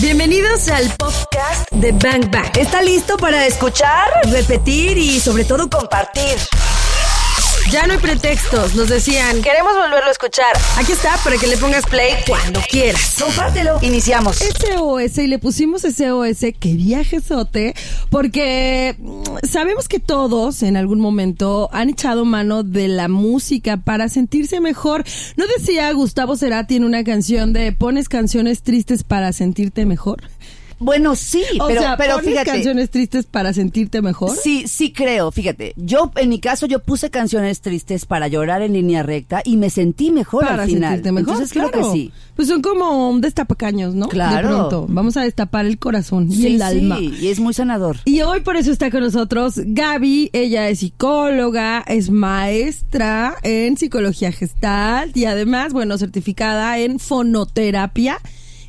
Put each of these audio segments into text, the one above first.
Bienvenidos al podcast de Bang Bang. ¿Está listo para escuchar, repetir y sobre todo compartir? Ya no hay pretextos, nos decían, queremos volverlo a escuchar. Aquí está para que le pongas play cuando quieras. Compártelo. Iniciamos. SOS y le pusimos SOS, que viajesote, porque mm, sabemos que todos en algún momento han echado mano de la música para sentirse mejor. ¿No decía Gustavo Cerati en una canción de pones canciones tristes para sentirte mejor? Bueno, sí, O pero, sea, pero ¿pones fíjate. canciones tristes para sentirte mejor? Sí, sí creo, fíjate. Yo, en mi caso, yo puse canciones tristes para llorar en línea recta y me sentí mejor para al final. sentirte mejor. Entonces creo claro. que sí. Pues son como un destapacaños, ¿no? Claro. De pronto. Vamos a destapar el corazón y Sí, el sí, alma. y es muy sanador. Y hoy por eso está con nosotros Gaby. Ella es psicóloga, es maestra en psicología gestal y además, bueno, certificada en fonoterapia.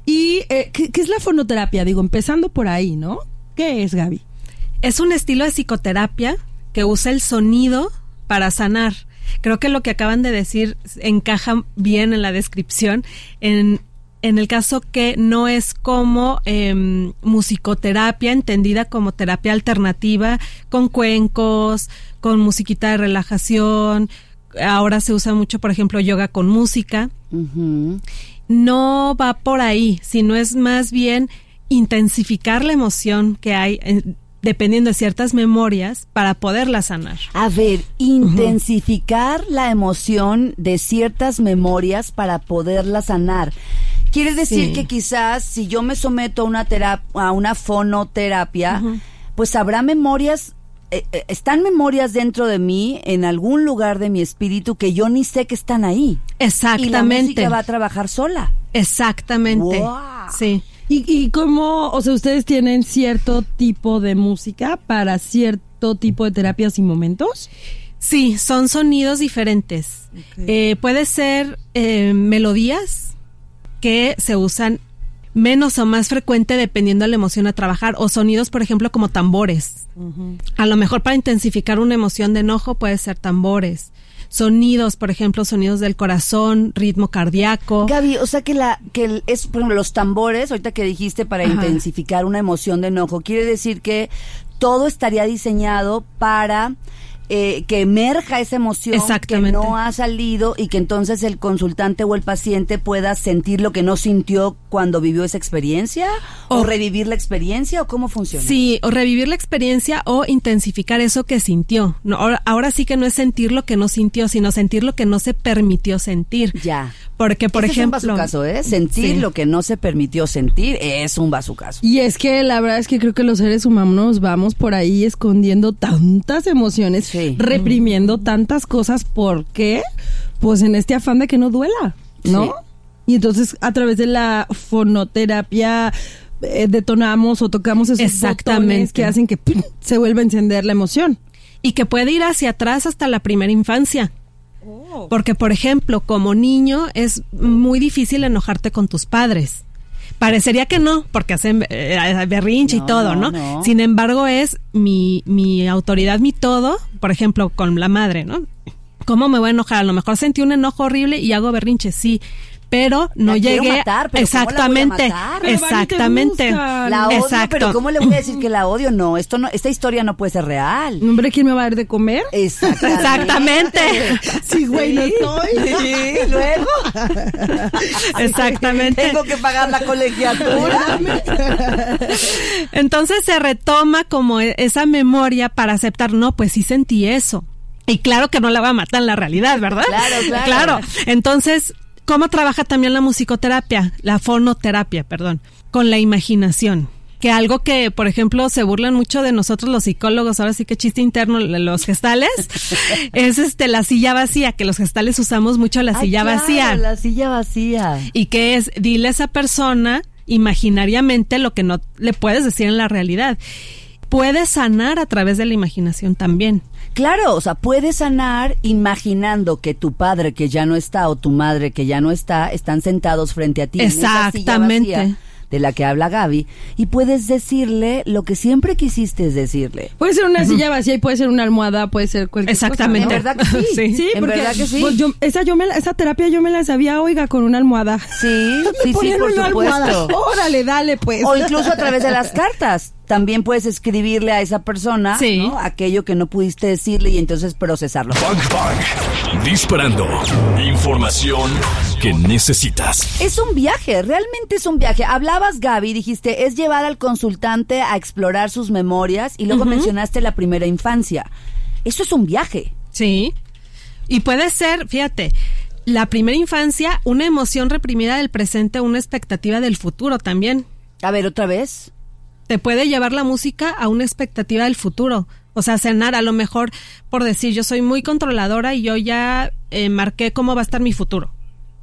¿Y eh, ¿qué, qué es la fonoterapia? Digo, empezando por ahí, ¿no? ¿Qué es, Gaby? Es un estilo de psicoterapia que usa el sonido para sanar. Creo que lo que acaban de decir encaja bien en la descripción. En, en el caso que no es como em, musicoterapia, entendida como terapia alternativa, con cuencos, con musiquita de relajación. Ahora se usa mucho, por ejemplo, yoga con música. No va por ahí, sino es más bien intensificar la emoción que hay eh, dependiendo de ciertas memorias para poderla sanar. A ver, intensificar la emoción de ciertas memorias para poderla sanar. Quiere decir Sí. que quizás si yo me someto a una terap- a una fonoterapia, pues habrá memorias eh, eh, están memorias dentro de mí en algún lugar de mi espíritu que yo ni sé que están ahí. Y la Exactamente. música va a trabajar sola. Exactamente. Wow. Sí. ¿Y, y cómo, o sea, ustedes tienen cierto tipo de música para cierto tipo de terapias y momentos? Sí, son sonidos diferentes. Eh, puede ser eh, melodías que se usan menos o más frecuente dependiendo de la emoción a trabajar o sonidos, por ejemplo, como tambores. A lo mejor para intensificar una emoción de enojo puede ser tambores. Sonidos, por ejemplo, sonidos del corazón, ritmo cardíaco. Gaby, o sea que la que el- es por ejemplo los tambores, ahorita que dijiste para Ajá. intensificar una emoción de enojo, quiere decir que todo estaría diseñado para eh, que emerja esa emoción que no ha salido y que entonces el consultante o el paciente pueda sentir lo que no sintió cuando vivió esa experiencia o, O- revivir la experiencia o cómo funciona. Sí, o revivir la experiencia o intensificar eso que sintió. No, ahora, ahora sí que no es sentir lo que no sintió, sino sentir lo que no se permitió sentir. Ya. Porque, por ejemplo. es un bazucazo, ¿eh? Sentir Sí. lo que no se permitió sentir es un bazucazo. Y es que la verdad es que creo que los seres humanos vamos por ahí escondiendo tantas emociones, Sí. Reprimiendo tantas cosas. ¿Por qué? Pues en este afán de que no duela, ¿no? Sí. Y entonces a través de la fonoterapia eh, detonamos o tocamos esos Exactamente. botones que hacen que ¡pum! se vuelva a encender la emoción. y que puede ir hacia atrás hasta la primera infancia. Oh. Porque, por ejemplo, como niño es muy difícil enojarte con tus padres. Parecería que no, porque hacen eh, berrinche No, y todo, no, ¿no? no. Sin embargo, es mi, mi autoridad, mi todo, por ejemplo, con la madre, ¿no? ¿Cómo me voy a enojar? A lo mejor sentí un enojo horrible y hago berrinche, sí, pero no La llegué matar, pero ¿cómo la voy a exactamente, matar? Exactamente. La odio, Exacto. pero ¿cómo le voy a decir que la odio? No, esto no, esta historia no puede ser real. Hombre, ¿quién me va a dar de comer? Exactamente. Exactamente. Sí, güey, no estoy. Sí, luego Exactamente. tengo que pagar la colegiatura. Entonces se retoma como e- esa memoria para aceptar, no, pues sí sentí eso. Y claro que no la va a matar en la realidad, ¿verdad? Claro, claro. Claro. Entonces, ¿cómo trabaja también la musicoterapia? La fonoterapia, perdón. Con la imaginación. Que algo que, por ejemplo, se burlan mucho de nosotros los psicólogos, ahora sí que chiste interno, los gestales, es este la silla vacía, que los gestales usamos mucho la Ay, silla claro, vacía. La silla vacía. Y que es, dile a esa persona imaginariamente lo que no le puedes decir en la realidad. Puedes sanar a través de la imaginación también. Claro, o sea, puedes sanar imaginando que tu padre que ya no está o tu madre que ya no está están sentados frente a ti. en esa silla Exactamente. vacía, de la que habla Gaby y puedes decirle lo que siempre quisiste decirle. Puede ser una silla vacía y puede ser una almohada, puede ser cualquier Exactamente. cosa, En verdad que sí. Sí. Sí, En porque verdad que sí. pues, yo- esa, yo me la- esa terapia yo me la sabía, oiga, con una almohada. Sí, Me sí, sí, por una almohada. supuesto. Órale, dale, pues. O incluso a través de las cartas. También puedes escribirle a esa persona Sí. ¿no? aquello que no pudiste decirle y entonces procesarlo. Bang Bang. Disparando. Información que necesitas. Es un viaje, realmente es un viaje. Hablabas, Gaby, dijiste, es llevar al consultante a explorar sus memorias y luego mencionaste la primera infancia. Eso es un viaje. Sí. Y puede ser, fíjate, la primera infancia, una emoción reprimida del presente, una expectativa del futuro también. A ver, otra vez. Te puede llevar la música a una expectativa del futuro. O sea, cenar, a lo mejor, por decir, yo soy muy controladora y yo ya eh, marqué cómo va a estar mi futuro.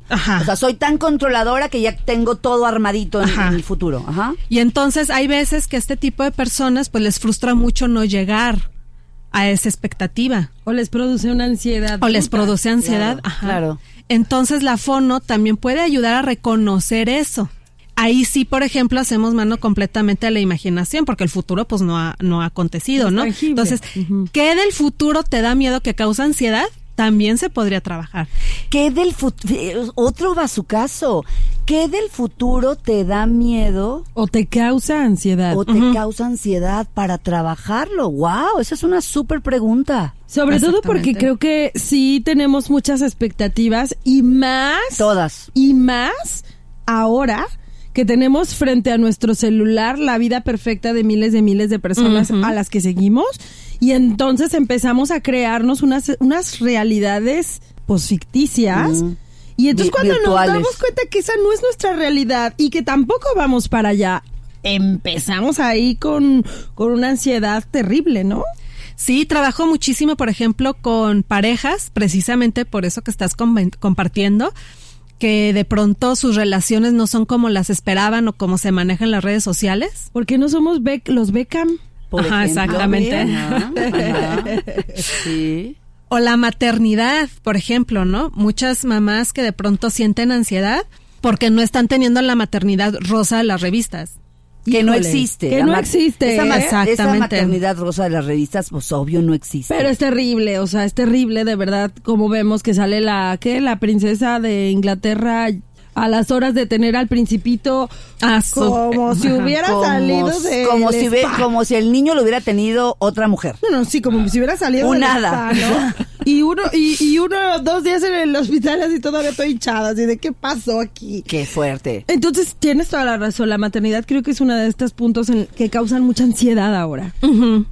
Ajá. O sea, soy tan controladora que ya tengo todo armadito en, Ajá. en el futuro. Ajá. Y entonces hay veces que a este tipo de personas pues les frustra mucho no llegar a esa expectativa O les produce una ansiedad. o les produce ansiedad. Claro, Ajá. claro. Entonces la fono también puede ayudar a reconocer eso. Ahí sí, por ejemplo, hacemos mano completamente a la imaginación, porque el futuro pues no ha, no ha acontecido, No es ¿no? tangible. Entonces. ¿qué del futuro te da miedo que causa ansiedad? También se podría trabajar. ¿Qué del futuro? Otro bazucazo. ¿Qué del futuro te da miedo O te causa ansiedad. o te causa ansiedad para trabajarlo? ¡Wow! Esa es una súper pregunta. Sobre todo porque creo que sí tenemos muchas expectativas y más. Todas. Y más ahora que tenemos frente a nuestro celular la vida perfecta de miles de miles de personas a las que seguimos y entonces empezamos a crearnos unas, unas realidades pues ficticias y entonces Vi- cuando virtuales. nos damos cuenta que esa no es nuestra realidad y que tampoco vamos para allá empezamos ahí con, con una ansiedad terrible, ¿no? Sí, trabajo muchísimo, por ejemplo, con parejas, precisamente por eso que estás com- compartiendo, que de pronto sus relaciones no son como las esperaban o como se manejan las redes sociales. ¿Por qué no somos Beck- los Beckham? Por Ajá, ejemplo. exactamente. Ajá, ajá. Sí. O la maternidad, por ejemplo, ¿no? Muchas mamás que de pronto sienten ansiedad porque no están teniendo la maternidad rosa de las revistas. Que no existe. que no existe, Esa, ¿eh? esa Exactamente. maternidad rosa de las revistas, pues obvio no existe. Pero es terrible, o sea, es terrible de verdad como vemos que sale la, ¿qué? La princesa de Inglaterra a las horas de tener al principito como si hubiera como, salido de como si, ve- como si el niño lo hubiera tenido otra mujer. No, no, sí, como si hubiera salido Un. Y uno, y, y uno, dos días en el hospital así todavía estoy hinchada, así de qué pasó aquí. Qué fuerte. Entonces, tienes toda la razón, la maternidad creo que es uno de estos puntos en- que causan mucha ansiedad ahora.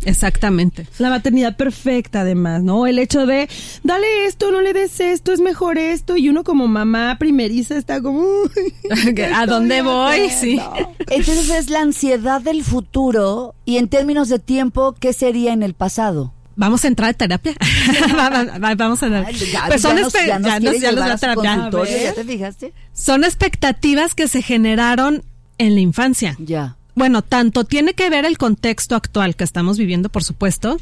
Exactamente. La maternidad perfecta, además, ¿no? El hecho de, dale esto, no le des esto, es mejor esto. Y uno como mamá primeriza está como, "Uy, ¿qué ¿A dónde voy? Sí. haciendo?". Entonces es la ansiedad del futuro y en términos de tiempo, ¿qué sería en el pasado? Vamos a entrar a terapia. Va- va- va- Vamos a Ay, ya- Pues son ya nos- ya nos ya nos- terapia. ¿Ya te fijaste? Son expectativas que se generaron en la infancia. Ya. Bueno, tanto tiene que ver el contexto actual que estamos viviendo, por supuesto.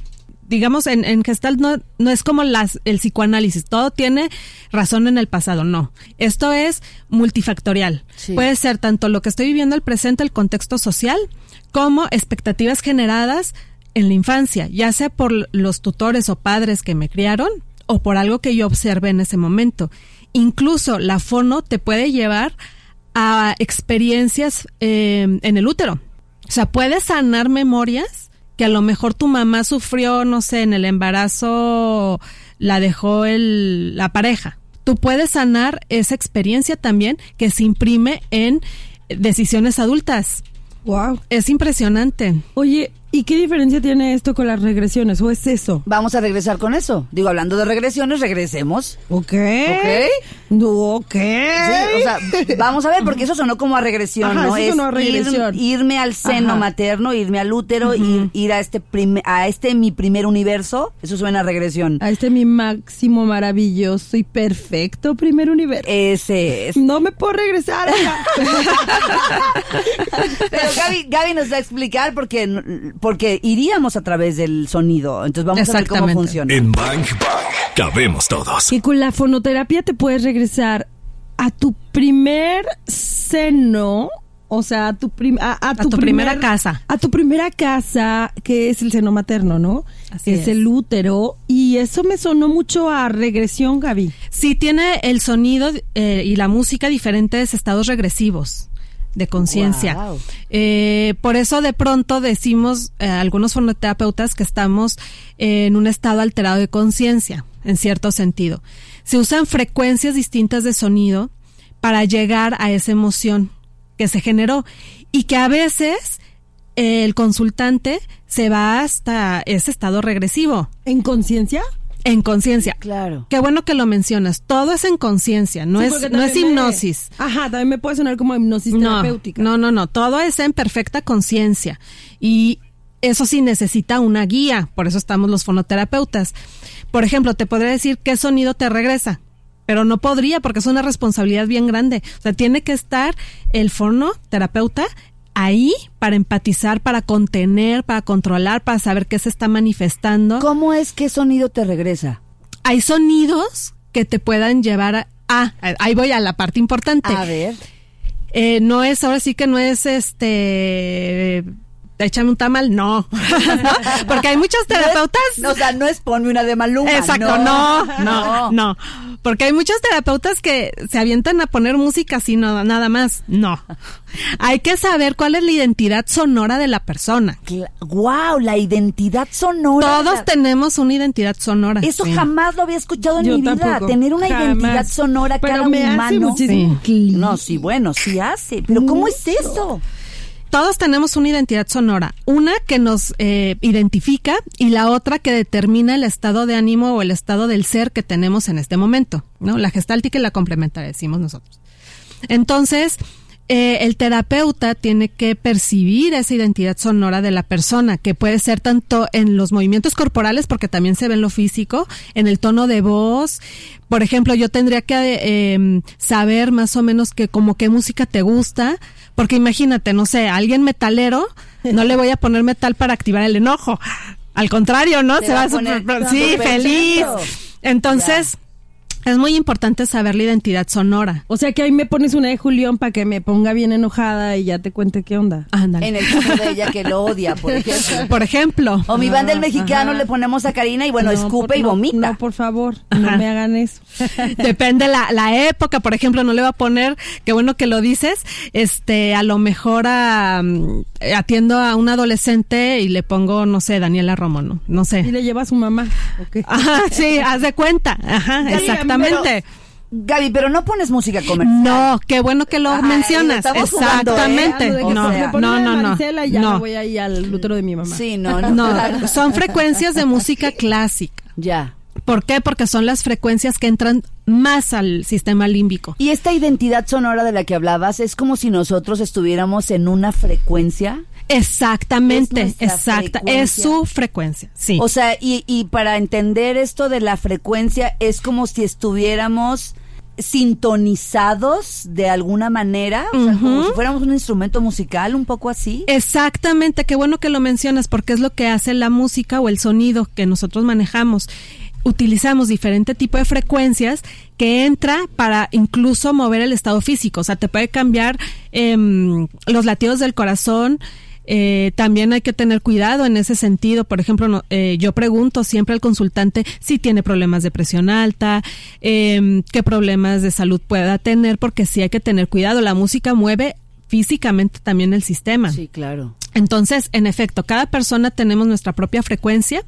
Digamos, en, en Gestalt no, no es como las, el psicoanálisis, todo tiene razón en el pasado, no. Esto es multifactorial. Sí. Puede ser tanto lo que estoy viviendo el presente, el contexto social, como expectativas generadas en la infancia, ya sea por los tutores o padres que me criaron o por algo que yo observé en ese momento. Incluso la fono te puede llevar a experiencias eh, en el útero. O sea, puedes sanar memorias que a lo mejor tu mamá sufrió, no sé, en el embarazo la dejó el, la pareja. Tú puedes sanar esa experiencia también que se imprime en decisiones adultas. Wow. Es impresionante. Oye, ¿y qué diferencia tiene esto con las regresiones? ¿O es eso? Vamos a regresar con eso. Digo, hablando de regresiones, regresemos. Ok. Ok. No, ok. Sí, o sea, vamos a ver, porque eso sonó como a regresión, Ajá, ¿no? eso es sonó a regresión. ir- irme al seno Ajá. materno, irme al útero, ir, ir a este a este mi primer universo. Eso suena a regresión. A este mi máximo maravilloso y perfecto primer universo. Ese es. No me puedo regresar. Pero Gaby, Gaby nos va a explicar porque, porque iríamos a través del sonido. Entonces vamos a ver cómo Exactamente. funciona. En Bang Bang cabemos todos. que con la fonoterapia te puedes regresar a tu primer seno O sea, a tu, prim- a, a tu, tu primera casa. A tu primera casa, que es el seno materno, ¿no? Así es, es. el útero. Y eso me sonó mucho a regresión, Gaby. Sí tiene el sonido eh, y la música diferentes estados regresivos de conciencia. Eh, por eso de pronto decimos eh, algunos fonoterapeutas que estamos en un estado alterado de conciencia, en cierto sentido. Se usan frecuencias distintas de sonido para llegar a esa emoción que se generó y que a veces el consultante se va hasta ese estado regresivo ¿En conciencia? En conciencia. Claro. Qué bueno que lo mencionas. Todo es en conciencia, no Sí, es no es me- hipnosis. Ajá, también me puede sonar como hipnosis No, terapéutica. no, no, no. Todo es en perfecta conciencia. Y eso sí necesita una guía. Por eso estamos los fonoterapeutas. Por ejemplo, te podría decir qué sonido te regresa. Pero no podría porque es una responsabilidad bien grande. O sea, tiene que estar el fonoterapeuta ahí para empatizar, para contener, para controlar, para saber qué se está manifestando. ¿Cómo es que sonido te regresa? hay sonidos que te puedan llevar a... Ah, ahí voy a la parte importante. A ver. Eh, no es, ahora sí que no es este... Échame un tamal, no. Porque hay muchos terapeutas... No, o sea, no es ponme una de Maluma. Exacto, no, no, no, Porque hay muchos terapeutas que se avientan a poner música así, no, nada más. No. Hay que saber cuál es la identidad sonora de la persona. Wow, la identidad sonora. Todos tenemos una identidad sonora. Eso Sí. jamás lo había escuchado en Yo mi vida. Tener una Jamás. identidad sonora Pero cada me hace humano. muchísimo Sí. clic. No, sí, bueno, sí hace. Pero ¿cómo es eso? Todos tenemos una identidad sonora, una que nos eh, identifica y la otra que determina el estado de ánimo o el estado del ser que tenemos en este momento, ¿no? La gestáltica y la complementaria, decimos nosotros. Entonces, eh, el terapeuta tiene que percibir esa identidad sonora de la persona, que puede ser tanto en los movimientos corporales, porque también se ve en lo físico, en el tono de voz. Por ejemplo, yo tendría que eh, saber más o menos que como qué música te gusta, porque imagínate, no sé, alguien metalero, no le voy a poner metal para activar el enojo. Al contrario, ¿no? Se va a poner todo sí, feliz. Entonces, es muy importante saber la identidad sonora. O sea que ahí me pones una de Julián para que me ponga bien enojada y ya te cuente qué onda. Ándale. En el caso de ella que lo odia, por ejemplo. Por ejemplo. O mi banda el mexicano le ponemos a Karina y bueno, No, escupe por- y vomita. No, por favor, no me hagan eso. Depende la, la época, por ejemplo, no le va a poner, qué bueno que lo dices, este, a lo mejor a, mm, atiendo a un adolescente y le pongo, no sé, Daniela Romo, no, no Y sé. le lleva a su mamá. ok. Ajá, sí, haz de cuenta, ajá, Gaby, exactamente. pero- Gaby, pero no pones música comercial. No, qué bueno que lo Ay, mencionas, estamos jugando, ¿eh? exactamente. No, no, no, Marcela y ya no. me voy ahí al útero de mi mamá. Sí, no, no. No, son frecuencias de música clásica. Ya. ¿Por qué? Porque son las frecuencias que entran más al sistema límbico. Y esta identidad sonora de la que hablabas es como si nosotros estuviéramos en una frecuencia. Exactamente, Es exacta, es su frecuencia, sí. O sea, y, y para entender esto de la frecuencia es como si estuviéramos sintonizados de alguna manera, o sea, como si fuéramos un instrumento musical, un poco así. Exactamente, qué bueno que lo mencionas porque es lo que hace la música o el sonido que nosotros manejamos. Utilizamos diferente tipo de frecuencias que entra para incluso mover el estado físico, o sea, te puede cambiar em, los latidos del corazón. Eh, también hay que tener cuidado en ese sentido. Por ejemplo, no- eh, yo pregunto siempre al consultante si tiene problemas de presión alta, em, qué problemas de salud pueda tener, porque sí hay que tener cuidado. La música mueve físicamente también el sistema. Sí, claro. Entonces, en efecto, cada persona tenemos nuestra propia frecuencia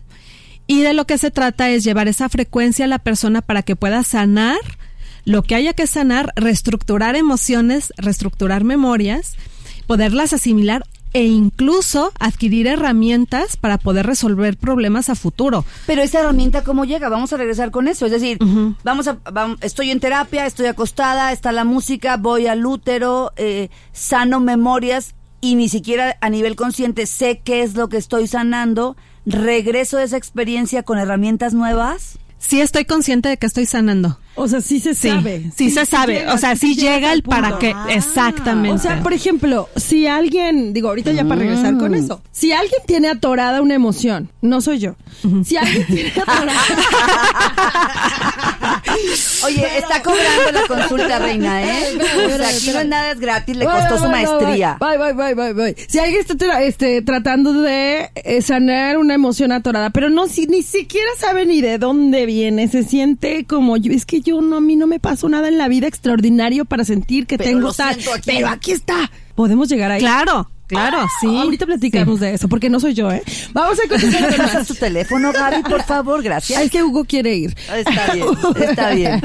y de lo que se trata es llevar esa frecuencia a la persona para que pueda sanar lo que haya que sanar, reestructurar emociones, reestructurar memorias, poderlas asimilar e incluso adquirir herramientas para poder resolver problemas a futuro. Pero esa herramienta, ¿cómo llega? Vamos a regresar con eso. Es decir, vamos a, estoy en terapia, estoy acostada, está la música, voy al útero, eh, sano memorias y ni siquiera a nivel consciente sé qué es lo que estoy sanando. Regreso de esa experiencia con herramientas nuevas. Sí estoy consciente de que estoy sanando. O sea, sí se Sí, sabe. sí, se sabe. llega, o sea, sí llega el para qué. Ah. Exactamente. O sea, por ejemplo, si alguien, digo, ahorita ya para regresar con Mm. eso, si alguien tiene atorada una emoción, no soy yo. Si alguien tiene atorada. Oye, está cobrando la consulta, reina, ¿eh? O sea, aquí no es nada es gratis, le costó su maestría. Bye, bye, bye, bye, bye. Si alguien está tra- este, tratando de eh, sanar una emoción atorada, pero no, si ni siquiera sabe ni de dónde viene, se siente como yo, es que yo no, a mí no me pasó nada en la vida extraordinario para sentir que Pero tengo tal, aquí. pero aquí está. Podemos llegar ahí. Claro, claro, sí. Ahorita platicamos de eso, porque no soy yo, ¿eh? Vamos a contestar ¿Me pasas tu teléfono, Gaby, por favor? Gracias. Es que Hugo quiere ir. Está bien, está bien.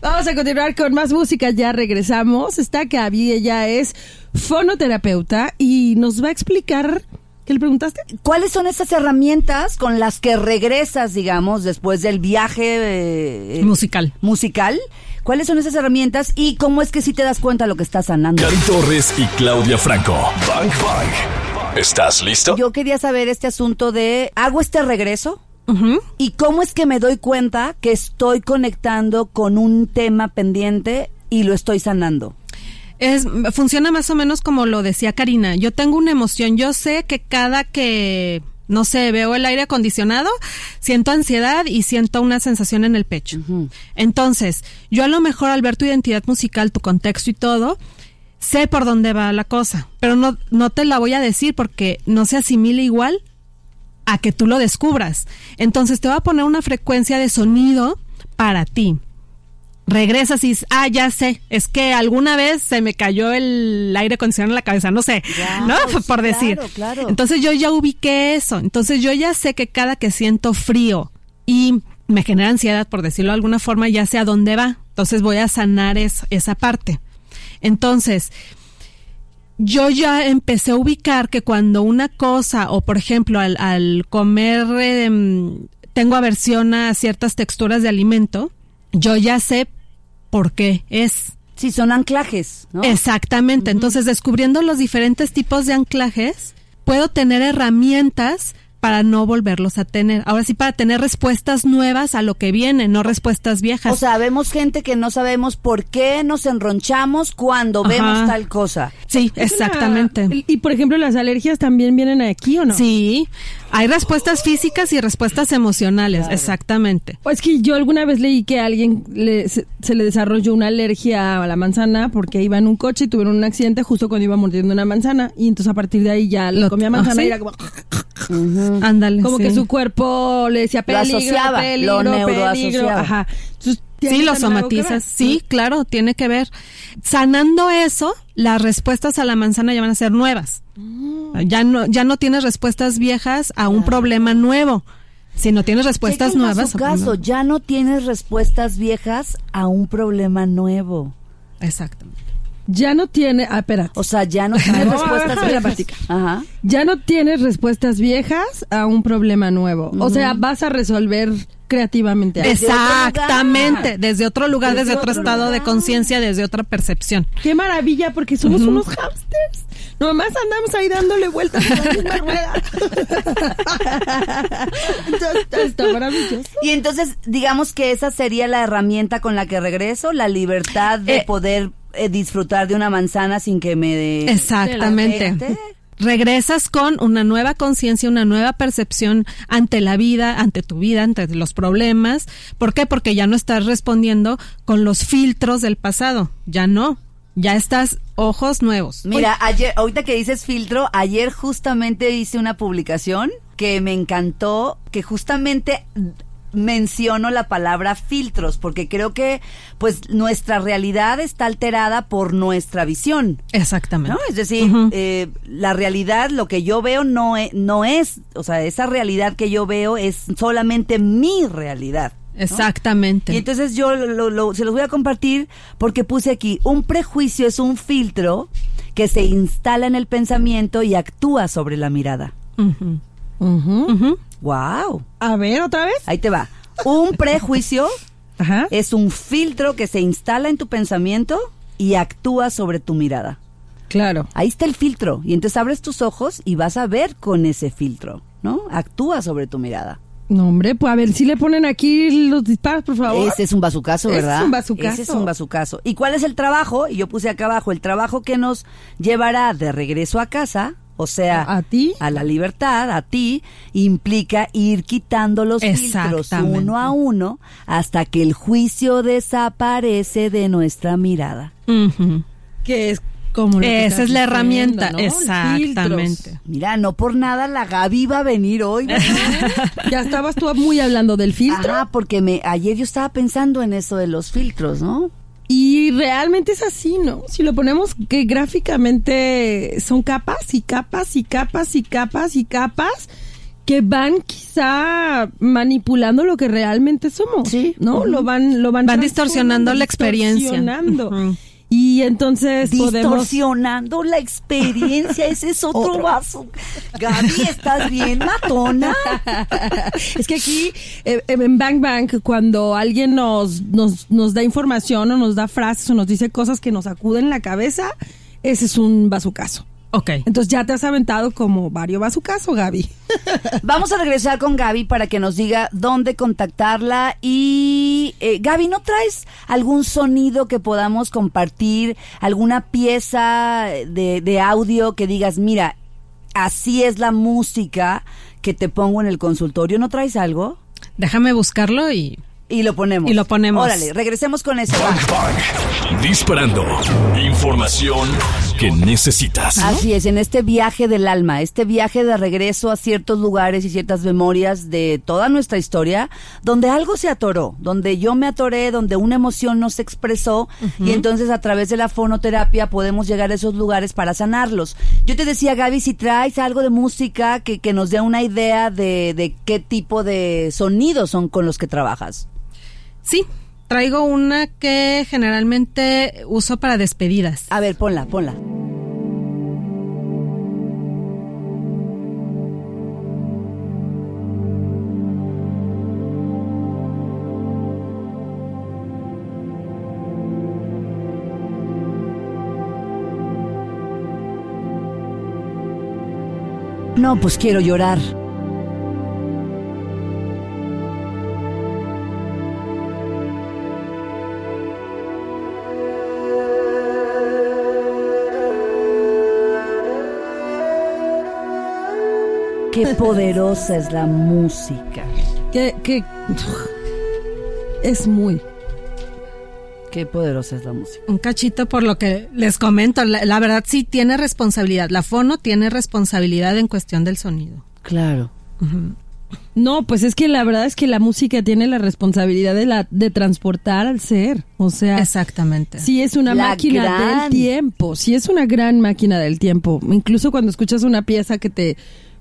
Vamos a continuar con más música. Ya regresamos. Está Gaby, ella es fonoterapeuta y nos va a explicar. ¿Qué le preguntaste? ¿Cuáles son esas herramientas con las que regresas, digamos, después del viaje eh, Musical. musical? ¿Cuáles son esas herramientas y cómo es que sí te das cuenta de lo que estás sanando? Cari Torres y Claudia Franco. Bang Bang. ¿Estás listo? Yo quería saber este asunto de, ¿hago este regreso? ¿Y cómo es que me doy cuenta que estoy conectando con un tema pendiente y lo estoy sanando? Es, funciona más o menos como lo decía Karina. Yo tengo una emoción. Yo sé que cada que, no sé, veo el aire acondicionado, siento ansiedad y siento una sensación en el pecho. Entonces, yo a lo mejor al ver tu identidad musical, tu contexto y todo, sé por dónde va la cosa, pero no, no te la voy a decir porque no se asimila igual a que tú lo descubras. Entonces te voy a poner una frecuencia de sonido para ti. Regresas y dices, ah, ya sé, es que alguna vez se me cayó el aire acondicionado en la cabeza, no sé, Ya, ¿no? Por decir. claro, claro. Entonces yo ya ubiqué eso. Entonces yo ya sé que cada que siento frío y me genera ansiedad, por decirlo de alguna forma, ya sé a dónde va. Entonces voy a sanar es- esa parte. Entonces, yo ya empecé a ubicar que cuando una cosa, o por ejemplo, al, al comer, em, tengo aversión a ciertas texturas de alimento, yo ya sé por qué es. Sí, son anclajes, ¿no? Exactamente. Entonces, descubriendo los diferentes tipos de anclajes, puedo tener herramientas para no volverlos a tener. Ahora sí, para tener respuestas nuevas a lo que viene, no respuestas viejas. O sea, vemos gente que no sabemos por qué nos enronchamos cuando Ajá. vemos tal cosa. sí, Es exactamente. Y, y, por ejemplo, las alergias también vienen aquí, ¿o no? Sí, hay respuestas físicas y respuestas emocionales, exactamente. Pues que yo alguna vez leí que a alguien le- se, se le desarrolló una alergia a la manzana porque iba en un coche y tuvieron un accidente justo cuando iba mordiendo una manzana y entonces a partir de ahí ya le Lo- comía ah, manzana ¿sí? y era como, Ándale. como sí. que su cuerpo le decía Lo peligro, asociaba, peligro, lo peligro. Ajá. Entonces, ¿tiene Sí, lo somatizas. Sí, claro, tiene que ver. Sanando eso, las respuestas a la manzana ya van a ser nuevas. Ya no, ya no tienes respuestas viejas a un problema nuevo, sino tienes respuestas Chequen nuevas. su a un caso, ya no tienes respuestas viejas a un problema nuevo. Exactamente. Ya no tiene, ah, espera. O sea, ya no tienes No, respuestas viejas. práctica. Ajá. Ya no tienes respuestas viejas a un problema nuevo. O sea, vas a resolver creativamente algo. Desde Exactamente, desde otro lugar, Desde desde, otro, otro estado de conciencia, desde otra percepción. Qué maravilla, porque somos unos hamsters. Nomás andamos ahí dándole vueltas a la misma rueda. Entonces, está maravilloso. Y entonces, digamos que esa sería la herramienta con la que regreso, la libertad de Eh. poder eh, disfrutar de una manzana sin que me dé... Exactamente. Regresas con una nueva conciencia, una nueva percepción ante la vida, ante tu vida, ante los problemas. ¿Por qué? Porque ya no estás respondiendo con los filtros del pasado. Ya no. Ya estás ojos nuevos. Mira, ayer, ahorita que dices filtro, ayer justamente hice una publicación que me encantó, que justamente menciono la palabra filtros, porque creo que pues nuestra realidad está alterada por nuestra visión. Exactamente. ¿No? Es decir, eh, la realidad, lo que yo veo no es, no es, o sea, esa realidad que yo veo es solamente mi realidad. ¿no? Exactamente. Y entonces yo lo- lo- se los voy a compartir porque puse aquí, un prejuicio es un filtro que se instala en el pensamiento y actúa sobre la mirada. Ujú. ¡Wow! A ver, otra vez. Ahí te va. Un prejuicio Ajá. es un filtro que se instala en tu pensamiento y actúa sobre tu mirada. Claro. Ahí está el filtro. Y entonces abres tus ojos y vas a ver con ese filtro, ¿no? Actúa sobre tu mirada. No, hombre, pues a ver si le ponen aquí los disparos, por favor. Ese es un bazucazo, Ese ¿verdad? es un bazucazo. Ese es un bazucazo. ¿Y cuál es el trabajo? Y yo puse acá abajo, el trabajo que nos llevará de regreso a casa o sea, ¿A ti? a la libertad, a ti, implica ir quitando los filtros uno a uno hasta que el juicio desaparece de nuestra mirada. Que es como lo Esa es la herramienta, ¿no? exactamente. Filtros. Mira, no por nada la Gaby va a venir hoy. Ya estabas tú muy hablando del filtro. Ajá, porque me, ayer yo estaba pensando en eso de los filtros, ¿no? Y realmente es así, ¿no? Si lo ponemos que gráficamente son capas y capas y capas y capas y capas que van quizá manipulando lo que realmente somos, Sí. ¿no? Lo van lo van Van distorsionando la experiencia. distorsionando. Y entonces podemos Distorsionando la experiencia, ese es otro vaso. Gaby, ¿estás bien, matona? es que aquí eh, en Bang Bang cuando alguien nos, nos nos da información o nos da frases o nos dice cosas que nos acuden la cabeza, ese es un bazucazo. Ok. Entonces ya te has aventado como varios bazucazo, Gaby. Vamos a regresar con Gaby para que nos diga dónde contactarla. Y eh, Gaby, ¿no traes algún sonido que podamos compartir? ¿Alguna pieza de, de audio que digas, mira, así es la música que te pongo en el consultorio? ¿No traes algo? Déjame buscarlo y Y lo ponemos. Y lo ponemos. Órale, regresemos con eso. va. Bang Bang. Disparando. Información que necesitas. Así es, en este viaje del alma, este viaje de regreso a ciertos lugares y ciertas memorias de toda nuestra historia, donde algo se atoró, donde yo me atoré, donde una emoción no se expresó y entonces a través de la fonoterapia podemos llegar a esos lugares para sanarlos. Yo te decía, Gaby, si traes algo de música que, que nos dé una idea de, de qué tipo de sonidos son con los que trabajas. sí, traigo una que generalmente uso para despedidas. A ver, ponla, ponla. No, pues quiero llorar. Qué poderosa es la música. Que, que es muy. Qué poderosa es la música. Un cachito por lo que les comento. La, la verdad sí tiene responsabilidad. La fono tiene responsabilidad en cuestión del sonido. Claro. No, pues es que la verdad es que la música tiene la responsabilidad de la de transportar al ser, o sea, Exactamente. sí es una La máquina gran- del tiempo, sí es una gran máquina del tiempo. Incluso cuando escuchas una pieza que te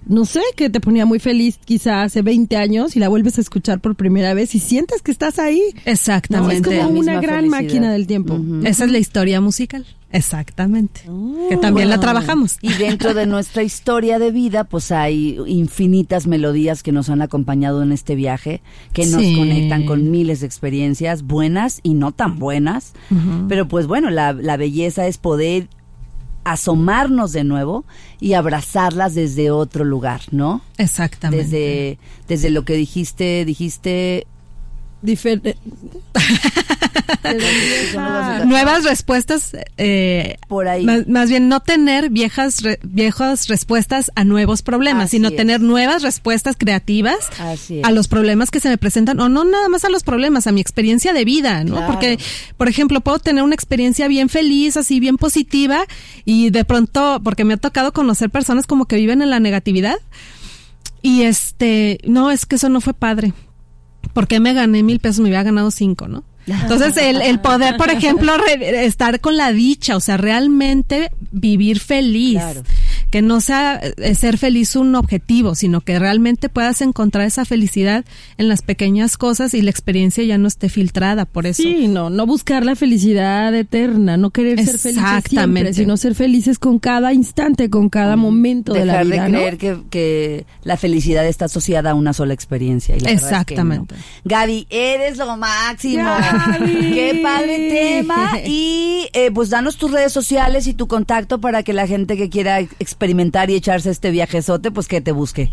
no sé, que te ponía muy feliz quizá hace 20 años y la vuelves a escuchar por primera vez y sientes que estás ahí. No, es Exactamente. Como una gran felicidad. máquina del tiempo. Esa es la historia musical. Exactamente. que también la trabajamos. Y dentro de nuestra historia de vida, pues hay infinitas melodías que nos han acompañado en este viaje, que nos Sí. conectan con miles de experiencias buenas y no tan buenas. Pero pues bueno, la, la belleza es poder asomarnos de nuevo y abrazarlas desde otro lugar, ¿no? Exactamente. Desde, desde lo que dijiste, dijiste... Diferente. Nuevas respuestas, eh, Por ahí. Más, más bien no tener viejas re- viejas respuestas a nuevos problemas, Así sino es. tener nuevas respuestas creativas a los problemas que se me presentan, o no nada más a los problemas, a mi experiencia de vida, ¿no? Claro. Porque, por ejemplo, puedo tener una experiencia bien feliz, así bien positiva, y de pronto, porque me ha tocado conocer personas como que viven en la negatividad, y este, no, es que eso no fue padre. Porque me gané mil pesos? Me hubiera ganado cinco, ¿no? Entonces, el, el poder, por ejemplo, re- estar con la dicha, o sea, realmente vivir feliz. Claro. Que no sea eh, ser feliz un objetivo, sino que realmente puedas encontrar esa felicidad en las pequeñas cosas y la experiencia ya no esté filtrada por eso. Sí, no, no buscar la felicidad eterna, no querer ser felices Exactamente. siempre, sino ser felices con cada instante, con cada momento de la Dejar vida, de ¿no? creer que, que la felicidad está asociada a una sola experiencia. Y la verdad es que no. Exactamente. Gaby, eres lo máximo. Gaby. Qué padre tema. Y eh, pues danos tus redes sociales y tu contacto para que la gente que quiera experimentar y echarse este viajezote, pues que te busque.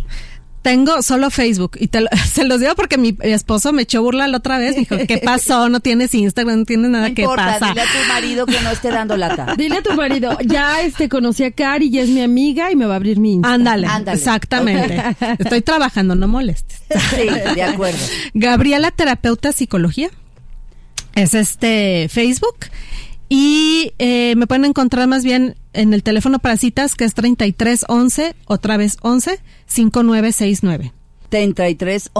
Tengo solo Facebook y te lo- se los digo porque mi esposo me echó burla la otra vez. Dijo, ¿qué pasó? No tienes Instagram, no tienes nada. No ¿Qué importa, pasa? dile a tu marido que no esté dando lata. Dile a tu marido, ya este conocí a Cari, ya es mi amiga y me va a abrir mi Insta. Ándale, Ándale. exactamente. Estoy trabajando, no molestes. Sí, de acuerdo. Gabriela Terapeuta Psicología. Es este Facebook. Y eh, me pueden encontrar más bien en el teléfono para citas que es 3311, otra vez 11 5969. 33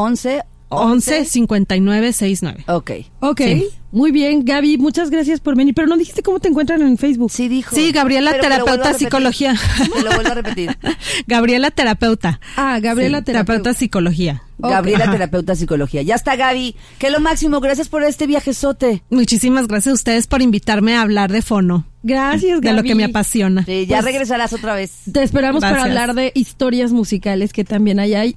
11 11 59 69. Ok. Ok, Sí. muy bien, Gaby, muchas gracias por venir, pero no dijiste cómo te encuentran en Facebook. Sí dijo. Sí, Gabriela Pero Terapeuta. Psicología. Lo vuelvo a repetir. Gabriela Terapeuta. Ah, Gabriela Sí, Terapeuta. Psicología. Gabriela Ajá. Terapeuta Psicología. Ya está, Gaby. Que lo máximo. Gracias por este viajezote. Muchísimas gracias a ustedes por invitarme a hablar de fono. Gracias, Gaby. De lo que me apasiona. Sí, ya Pues- regresarás otra vez. Te esperamos para hablar de historias musicales que también hay ahí.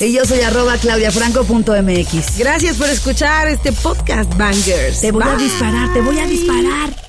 Y yo soy arroba claudiafranco.mx. Gracias por escuchar este podcast, Bangers. Te voy a disparar, te voy a disparar.